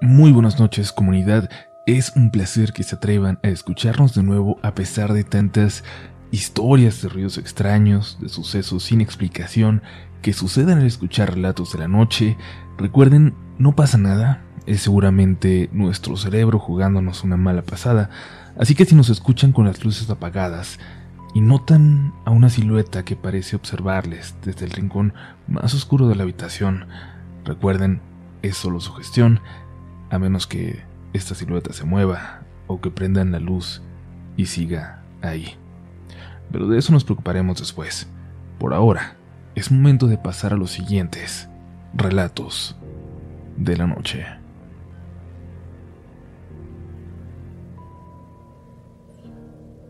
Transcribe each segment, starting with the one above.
Muy buenas noches comunidad, es un placer que se atrevan a escucharnos de nuevo a pesar de tantas historias de ruidos extraños, de sucesos sin explicación que suceden al escuchar relatos de la noche. Recuerden, no pasa nada, es seguramente nuestro cerebro jugándonos una mala pasada, así que si nos escuchan con las luces apagadas y notan a una silueta que parece observarles desde el rincón más oscuro de la habitación, recuerden, es solo su gestión, a menos que esta silueta se mueva o que prendan la luz y siga ahí. Pero de eso nos preocuparemos después. Por ahora, es momento de pasar a los siguientes relatos de la noche.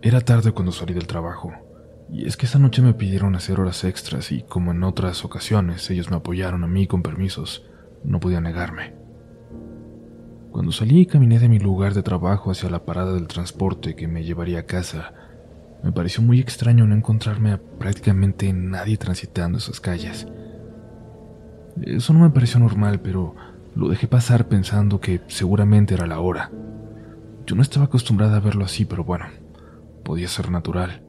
Era tarde cuando salí del trabajo, y es que esa noche me pidieron hacer horas extras y como en otras ocasiones ellos me apoyaron a mí con permisos, no podía negarme. Cuando salí y caminé de mi lugar de trabajo hacia la parada del transporte que me llevaría a casa, me pareció muy extraño no encontrarme a prácticamente nadie transitando esas calles. Eso no me pareció normal, pero lo dejé pasar pensando que seguramente era la hora. Yo no estaba acostumbrada a verlo así, pero bueno, podía ser natural.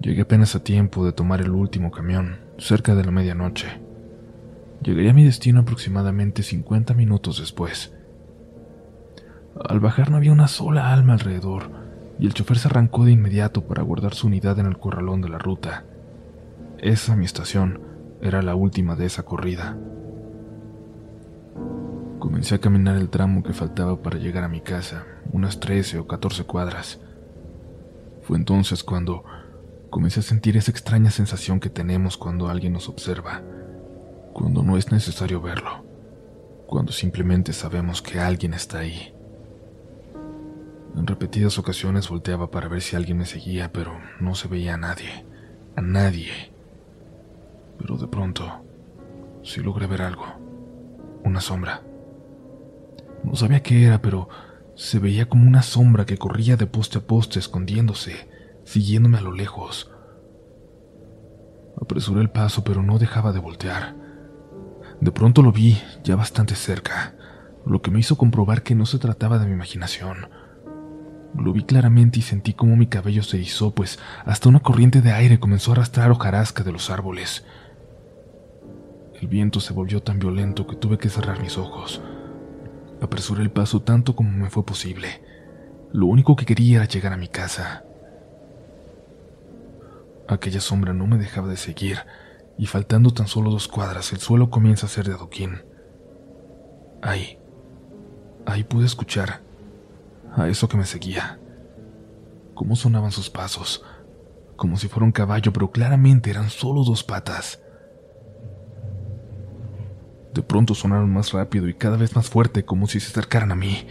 Llegué apenas a tiempo de tomar el último camión, cerca de la medianoche. Llegaría a mi destino aproximadamente 50 minutos después. Al bajar no había una sola alma alrededor, y el chofer se arrancó de inmediato para guardar su unidad en el corralón de la ruta. Esa, mi estación, era la última de esa corrida. Comencé a caminar el tramo que faltaba para llegar a mi casa, unas 13 o 14 cuadras. Fue entonces cuando comencé a sentir esa extraña sensación que tenemos cuando alguien nos observa cuando no es necesario verlo, cuando simplemente sabemos que alguien está ahí. En repetidas ocasiones volteaba para ver si alguien me seguía, pero no se veía a nadie, a nadie. Pero de pronto, sí logré ver algo, una sombra. No sabía qué era, pero se veía como una sombra que corría de poste a poste escondiéndose, siguiéndome a lo lejos. Apresuré el paso, pero no dejaba de voltear. De pronto lo vi ya bastante cerca, lo que me hizo comprobar que no se trataba de mi imaginación. Lo vi claramente y sentí como mi cabello se erizó, pues hasta una corriente de aire comenzó a arrastrar hojarasca de los árboles. El viento se volvió tan violento que tuve que cerrar mis ojos. Apresuré el paso tanto como me fue posible. Lo único que quería era llegar a mi casa. Aquella sombra no me dejaba de seguir y faltando tan solo dos cuadras el suelo comienza a ser de adoquín. Ahí, ahí pude escuchar a eso que me seguía. Cómo sonaban sus pasos, como si fuera un caballo, pero claramente eran solo dos patas. De pronto sonaron más rápido y cada vez más fuerte, como si se acercaran a mí.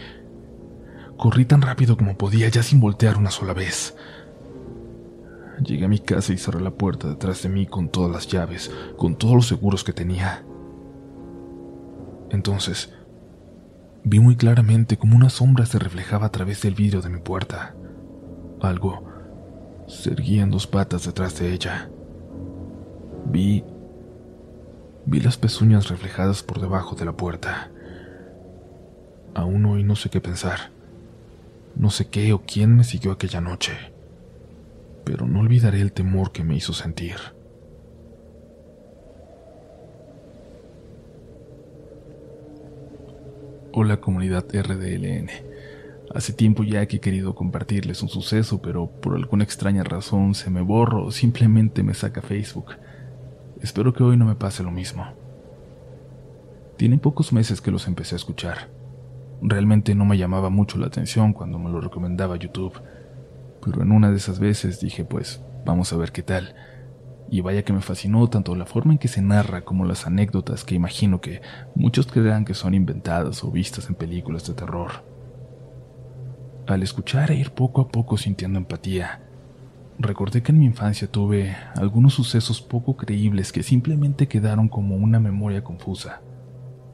Corrí tan rápido como podía, ya sin voltear una sola vez. Llegué a mi casa y cerré la puerta detrás de mí con todas las llaves, con todos los seguros que tenía. Entonces, vi muy claramente como una sombra se reflejaba a través del vidrio de mi puerta. Algo se erguía en dos patas detrás de ella. Vi. Vi las pezuñas reflejadas por debajo de la puerta. Aún hoy no sé qué pensar. No sé qué o quién me siguió aquella noche pero no olvidaré el temor que me hizo sentir. Hola comunidad RDLN. Hace tiempo ya que he querido compartirles un suceso, pero por alguna extraña razón se me borra o simplemente me saca Facebook. Espero que hoy no me pase lo mismo. Tiene pocos meses que los empecé a escuchar. Realmente no me llamaba mucho la atención cuando me lo recomendaba YouTube pero en una de esas veces dije, pues, vamos a ver qué tal. Y vaya que me fascinó tanto la forma en que se narra como las anécdotas que imagino que muchos creerán que son inventadas o vistas en películas de terror. Al escuchar e ir poco a poco sintiendo empatía, recordé que en mi infancia tuve algunos sucesos poco creíbles que simplemente quedaron como una memoria confusa,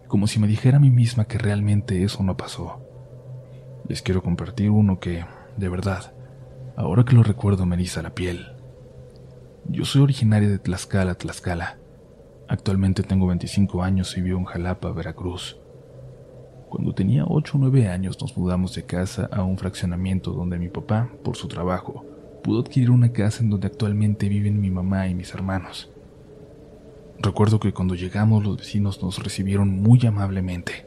como si me dijera a mí misma que realmente eso no pasó. Les quiero compartir uno que, de verdad, Ahora que lo recuerdo me eriza la piel. Yo soy originaria de Tlaxcala, Tlaxcala. Actualmente tengo 25 años y vivo en Jalapa, Veracruz. Cuando tenía 8 o 9 años nos mudamos de casa a un fraccionamiento donde mi papá, por su trabajo, pudo adquirir una casa en donde actualmente viven mi mamá y mis hermanos. Recuerdo que cuando llegamos los vecinos nos recibieron muy amablemente,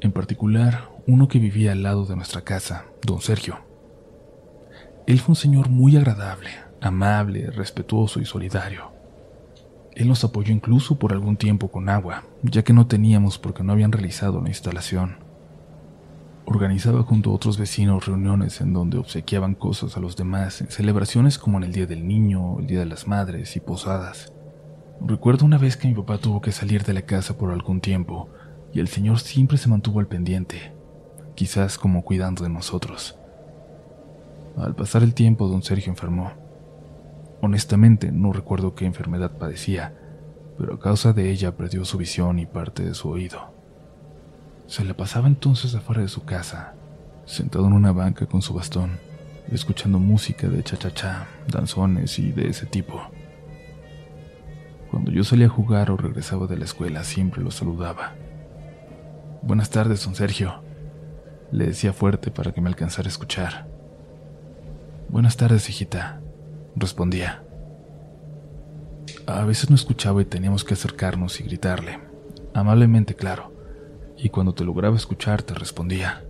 en particular uno que vivía al lado de nuestra casa, don Sergio. Él fue un señor muy agradable, amable, respetuoso y solidario. Él nos apoyó incluso por algún tiempo con agua, ya que no teníamos porque no habían realizado la instalación. Organizaba junto a otros vecinos reuniones en donde obsequiaban cosas a los demás en celebraciones como en el Día del Niño, el Día de las Madres y posadas. Recuerdo una vez que mi papá tuvo que salir de la casa por algún tiempo y el señor siempre se mantuvo al pendiente, quizás como cuidando de nosotros. Al pasar el tiempo, don Sergio enfermó. Honestamente, no recuerdo qué enfermedad padecía, pero a causa de ella perdió su visión y parte de su oído. Se le pasaba entonces afuera de su casa, sentado en una banca con su bastón, escuchando música de cha-cha-cha, danzones y de ese tipo. Cuando yo salía a jugar o regresaba de la escuela, siempre lo saludaba. Buenas tardes, don Sergio. Le decía fuerte para que me alcanzara a escuchar. Buenas tardes, hijita, respondía. A veces no escuchaba y teníamos que acercarnos y gritarle, amablemente claro, y cuando te lograba escuchar te respondía.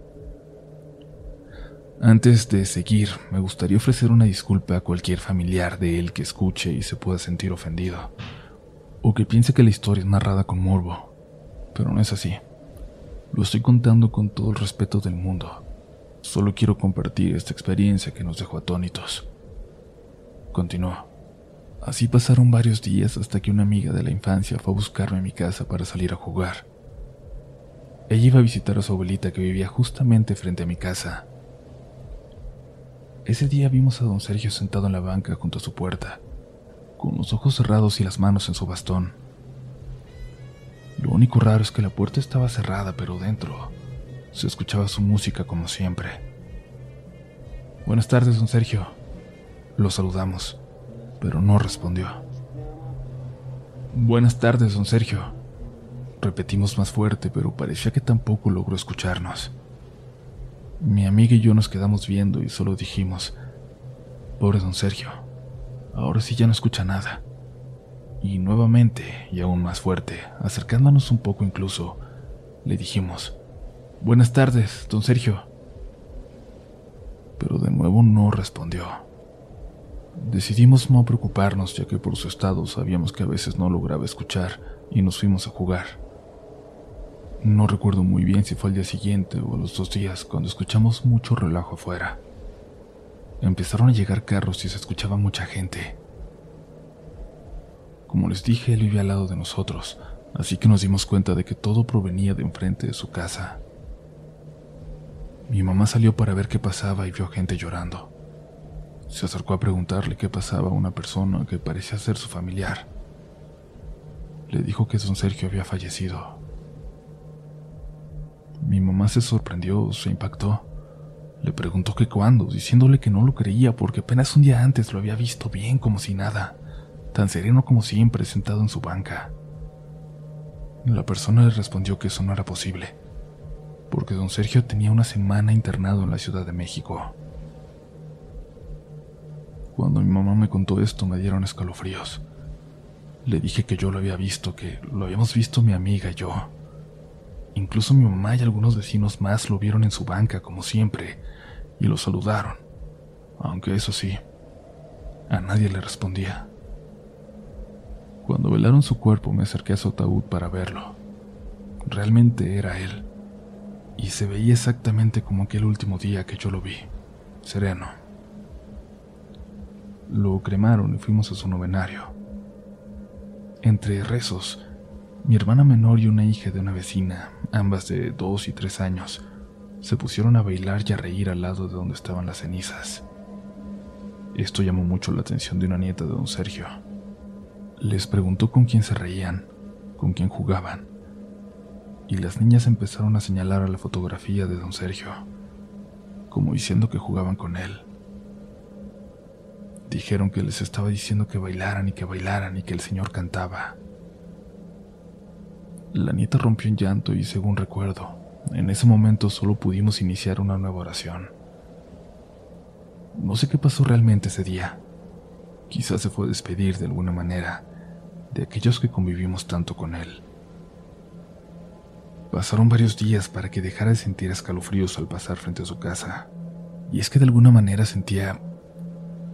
Antes de seguir, me gustaría ofrecer una disculpa a cualquier familiar de él que escuche y se pueda sentir ofendido o que piense que la historia es narrada con morbo, pero no es así. Lo estoy contando con todo el respeto del mundo. Solo quiero compartir esta experiencia que nos dejó atónitos. Continuó. Así pasaron varios días hasta que una amiga de la infancia fue a buscarme a mi casa para salir a jugar. Ella iba a visitar a su abuelita que vivía justamente frente a mi casa. Ese día vimos a don Sergio sentado en la banca junto a su puerta con los ojos cerrados y las manos en su bastón. Lo único raro es que la puerta estaba cerrada, pero dentro se escuchaba su música como siempre. Buenas tardes, don Sergio. Lo saludamos, pero no respondió. Buenas tardes, don Sergio. Repetimos más fuerte, pero parecía que tampoco logró escucharnos. Mi amiga y yo nos quedamos viendo y solo dijimos, pobre don Sergio. Ahora sí ya no escucha nada. Y nuevamente, y aún más fuerte, acercándonos un poco incluso, le dijimos, Buenas tardes, don Sergio. Pero de nuevo no respondió. Decidimos no preocuparnos ya que por su estado sabíamos que a veces no lograba escuchar y nos fuimos a jugar. No recuerdo muy bien si fue al día siguiente o a los dos días cuando escuchamos mucho relajo afuera. Empezaron a llegar carros y se escuchaba mucha gente. Como les dije, él vivía al lado de nosotros, así que nos dimos cuenta de que todo provenía de enfrente de su casa. Mi mamá salió para ver qué pasaba y vio gente llorando. Se acercó a preguntarle qué pasaba a una persona que parecía ser su familiar. Le dijo que don Sergio había fallecido. Mi mamá se sorprendió, se impactó. Le preguntó que cuándo, diciéndole que no lo creía porque apenas un día antes lo había visto bien como si nada, tan sereno como siempre sentado en su banca. La persona le respondió que eso no era posible, porque don Sergio tenía una semana internado en la Ciudad de México. Cuando mi mamá me contó esto me dieron escalofríos. Le dije que yo lo había visto, que lo habíamos visto mi amiga y yo. Incluso mi mamá y algunos vecinos más lo vieron en su banca, como siempre, y lo saludaron, aunque eso sí, a nadie le respondía. Cuando velaron su cuerpo me acerqué a su ataúd para verlo. Realmente era él, y se veía exactamente como aquel último día que yo lo vi, sereno. Lo cremaron y fuimos a su novenario. Entre rezos, mi hermana menor y una hija de una vecina, ambas de dos y tres años, se pusieron a bailar y a reír al lado de donde estaban las cenizas. Esto llamó mucho la atención de una nieta de don Sergio. Les preguntó con quién se reían, con quién jugaban, y las niñas empezaron a señalar a la fotografía de don Sergio, como diciendo que jugaban con él. Dijeron que les estaba diciendo que bailaran y que bailaran y que el señor cantaba. La nieta rompió en llanto y, según recuerdo, en ese momento solo pudimos iniciar una nueva oración. No sé qué pasó realmente ese día. Quizás se fue a despedir de alguna manera de aquellos que convivimos tanto con él. Pasaron varios días para que dejara de sentir escalofríos al pasar frente a su casa. Y es que de alguna manera sentía...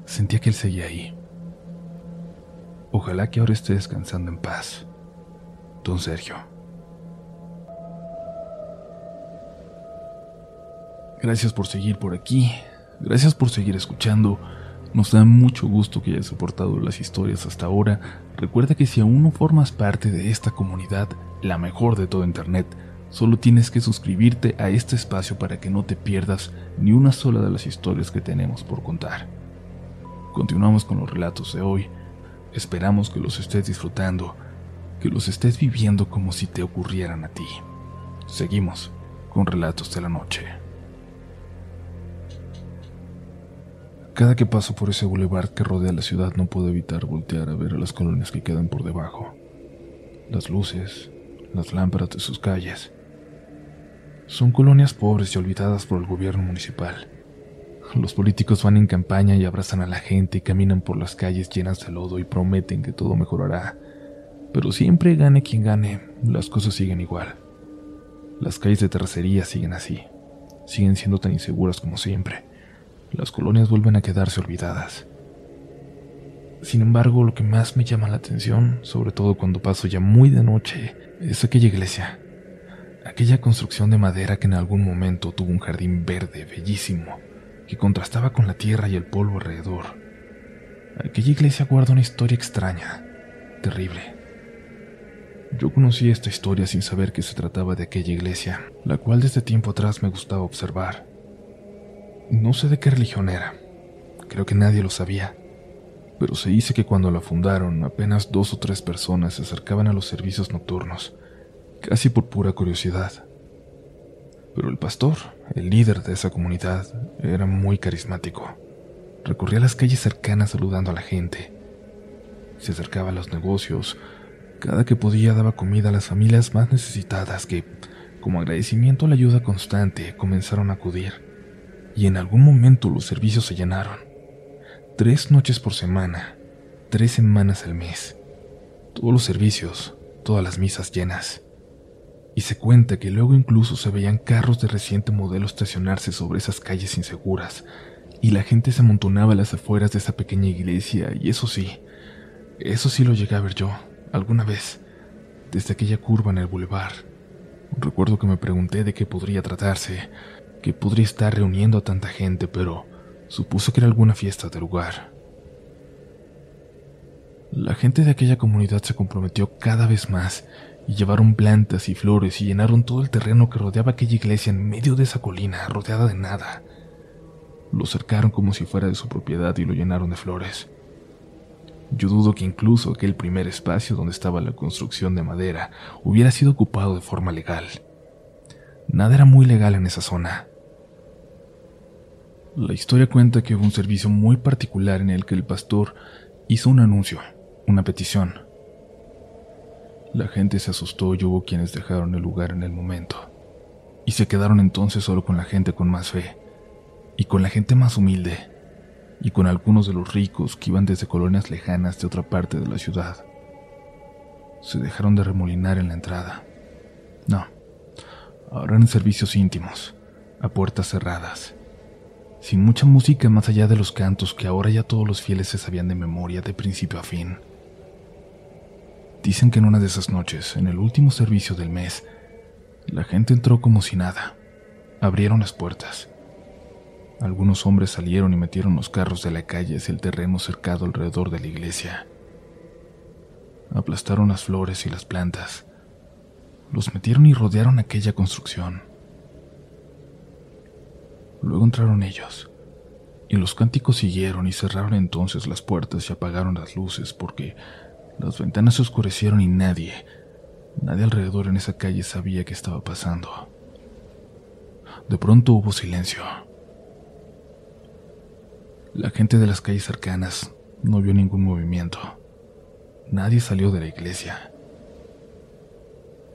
sentía que él seguía ahí. Ojalá que ahora esté descansando en paz. Don Sergio. Gracias por seguir por aquí. Gracias por seguir escuchando. Nos da mucho gusto que hayas soportado las historias hasta ahora. Recuerda que si aún no formas parte de esta comunidad, la mejor de todo Internet, Solo tienes que suscribirte a este espacio para que no te pierdas ni una sola de las historias que tenemos por contar. Continuamos con los relatos de hoy. Esperamos que los estés disfrutando, que los estés viviendo como si te ocurrieran a ti. Seguimos con Relatos de la Noche. Cada que paso por ese boulevard que rodea la ciudad no puedo evitar voltear a ver a las colonias que quedan por debajo. Las luces, las lámparas de sus calles, son colonias pobres y olvidadas por el gobierno municipal. Los políticos van en campaña y abrazan a la gente y caminan por las calles llenas de lodo y prometen que todo mejorará. Pero siempre gane quien gane, las cosas siguen igual. Las calles de terracería siguen así, siguen siendo tan inseguras como siempre. Las colonias vuelven a quedarse olvidadas. Sin embargo, lo que más me llama la atención, sobre todo cuando paso ya muy de noche, es aquella iglesia aquella construcción de madera que en algún momento tuvo un jardín verde bellísimo, que contrastaba con la tierra y el polvo alrededor. Aquella iglesia guarda una historia extraña, terrible. Yo conocí esta historia sin saber que se trataba de aquella iglesia, la cual desde tiempo atrás me gustaba observar. No sé de qué religión era, creo que nadie lo sabía, pero se dice que cuando la fundaron apenas dos o tres personas se acercaban a los servicios nocturnos casi por pura curiosidad. Pero el pastor, el líder de esa comunidad, era muy carismático. Recorría las calles cercanas saludando a la gente. Se acercaba a los negocios. Cada que podía daba comida a las familias más necesitadas que, como agradecimiento a la ayuda constante, comenzaron a acudir. Y en algún momento los servicios se llenaron. Tres noches por semana, tres semanas al mes. Todos los servicios, todas las misas llenas y se cuenta que luego incluso se veían carros de reciente modelo estacionarse sobre esas calles inseguras, y la gente se amontonaba a las afueras de esa pequeña iglesia, y eso sí, eso sí lo llegué a ver yo, alguna vez, desde aquella curva en el bulevar. Recuerdo que me pregunté de qué podría tratarse, que podría estar reuniendo a tanta gente, pero supuse que era alguna fiesta del lugar. La gente de aquella comunidad se comprometió cada vez más y llevaron plantas y flores y llenaron todo el terreno que rodeaba aquella iglesia en medio de esa colina, rodeada de nada. Lo cercaron como si fuera de su propiedad y lo llenaron de flores. Yo dudo que incluso aquel primer espacio donde estaba la construcción de madera hubiera sido ocupado de forma legal. Nada era muy legal en esa zona. La historia cuenta que hubo un servicio muy particular en el que el pastor hizo un anuncio, una petición, la gente se asustó y hubo quienes dejaron el lugar en el momento. Y se quedaron entonces solo con la gente con más fe, y con la gente más humilde, y con algunos de los ricos que iban desde colonias lejanas de otra parte de la ciudad. Se dejaron de remolinar en la entrada. No, ahora en servicios íntimos, a puertas cerradas, sin mucha música más allá de los cantos que ahora ya todos los fieles se sabían de memoria de principio a fin. Dicen que en una de esas noches, en el último servicio del mes, la gente entró como si nada. Abrieron las puertas. Algunos hombres salieron y metieron los carros de la calle hacia el terreno cercado alrededor de la iglesia. Aplastaron las flores y las plantas. Los metieron y rodearon aquella construcción. Luego entraron ellos, y los cánticos siguieron y cerraron entonces las puertas y apagaron las luces porque las ventanas se oscurecieron y nadie, nadie alrededor en esa calle sabía qué estaba pasando. De pronto hubo silencio. La gente de las calles cercanas no vio ningún movimiento. Nadie salió de la iglesia.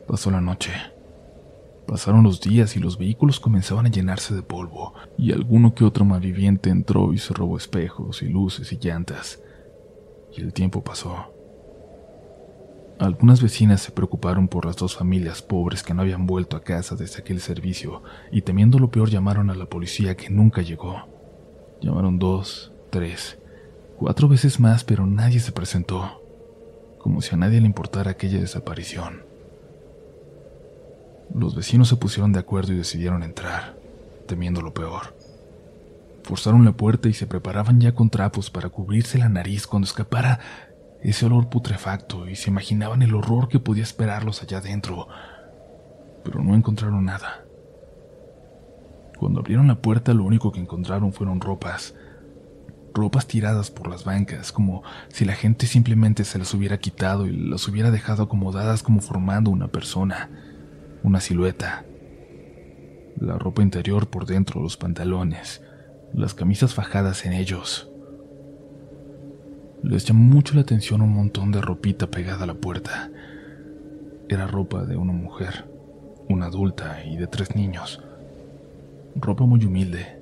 Pasó la noche. Pasaron los días y los vehículos comenzaban a llenarse de polvo, y alguno que otro malviviente entró y se robó espejos y luces y llantas. Y el tiempo pasó. Algunas vecinas se preocuparon por las dos familias pobres que no habían vuelto a casa desde aquel servicio y temiendo lo peor llamaron a la policía que nunca llegó. Llamaron dos, tres, cuatro veces más, pero nadie se presentó, como si a nadie le importara aquella desaparición. Los vecinos se pusieron de acuerdo y decidieron entrar, temiendo lo peor. Forzaron la puerta y se preparaban ya con trapos para cubrirse la nariz cuando escapara ese olor putrefacto y se imaginaban el horror que podía esperarlos allá adentro, pero no encontraron nada. Cuando abrieron la puerta lo único que encontraron fueron ropas, ropas tiradas por las bancas, como si la gente simplemente se las hubiera quitado y las hubiera dejado acomodadas como formando una persona, una silueta. La ropa interior por dentro, los pantalones, las camisas fajadas en ellos, les llamó mucho la atención un montón de ropita pegada a la puerta. Era ropa de una mujer, una adulta y de tres niños. Ropa muy humilde,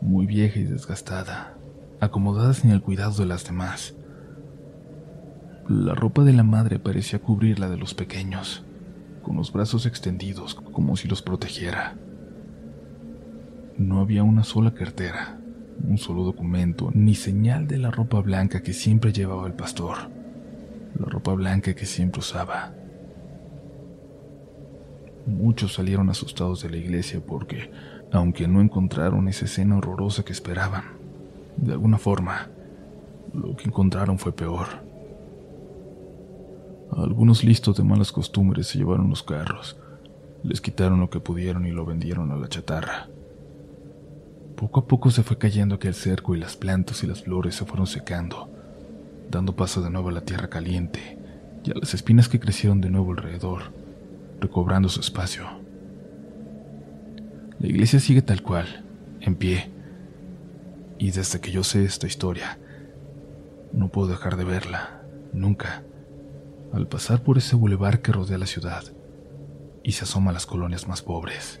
muy vieja y desgastada, acomodada sin el cuidado de las demás. La ropa de la madre parecía cubrir la de los pequeños, con los brazos extendidos como si los protegiera. No había una sola cartera, un solo documento, ni señal de la ropa blanca que siempre llevaba el pastor, la ropa blanca que siempre usaba. Muchos salieron asustados de la iglesia porque, aunque no encontraron esa escena horrorosa que esperaban, de alguna forma, lo que encontraron fue peor. Algunos listos de malas costumbres se llevaron los carros, les quitaron lo que pudieron y lo vendieron a la chatarra. Poco a poco se fue cayendo aquel cerco y las plantas y las flores se fueron secando, dando paso de nuevo a la tierra caliente y a las espinas que crecieron de nuevo alrededor, recobrando su espacio. La iglesia sigue tal cual, en pie, y desde que yo sé esta historia, no puedo dejar de verla, nunca, al pasar por ese bulevar que rodea la ciudad y se asoma a las colonias más pobres.